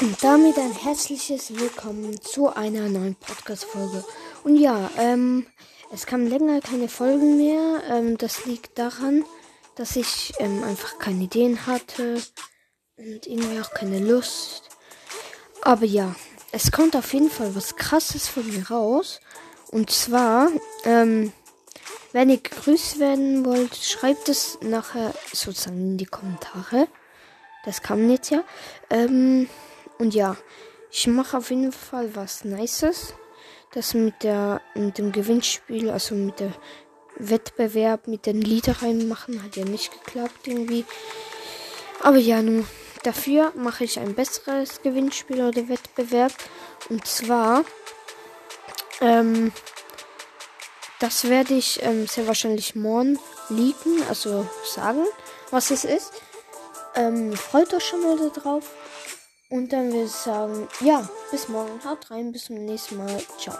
Und damit ein herzliches Willkommen zu einer neuen Podcast-Folge. Und ja, ähm, es kam länger keine Folgen mehr. Ähm, das liegt daran, dass ich ähm, einfach keine Ideen hatte und irgendwie auch keine Lust. Aber ja, es kommt auf jeden Fall was Krasses von mir raus. Und zwar, ähm, wenn ihr gegrüßt werden wollt, schreibt es nachher sozusagen in die Kommentare. Das kann jetzt ja. Ähm, und ja, ich mache auf jeden Fall was Nices. Das mit der mit dem Gewinnspiel, also mit der Wettbewerb mit den Lieder reinmachen, hat ja nicht geklappt irgendwie. Aber ja, nun dafür mache ich ein besseres Gewinnspiel oder Wettbewerb. Und zwar, ähm, das werde ich ähm, sehr wahrscheinlich morgen leaken, also sagen, was es ist. Ähm, freut euch schon mal darauf. Und dann würde ich sagen, ja, bis morgen. Haut rein, bis zum nächsten Mal. Ciao.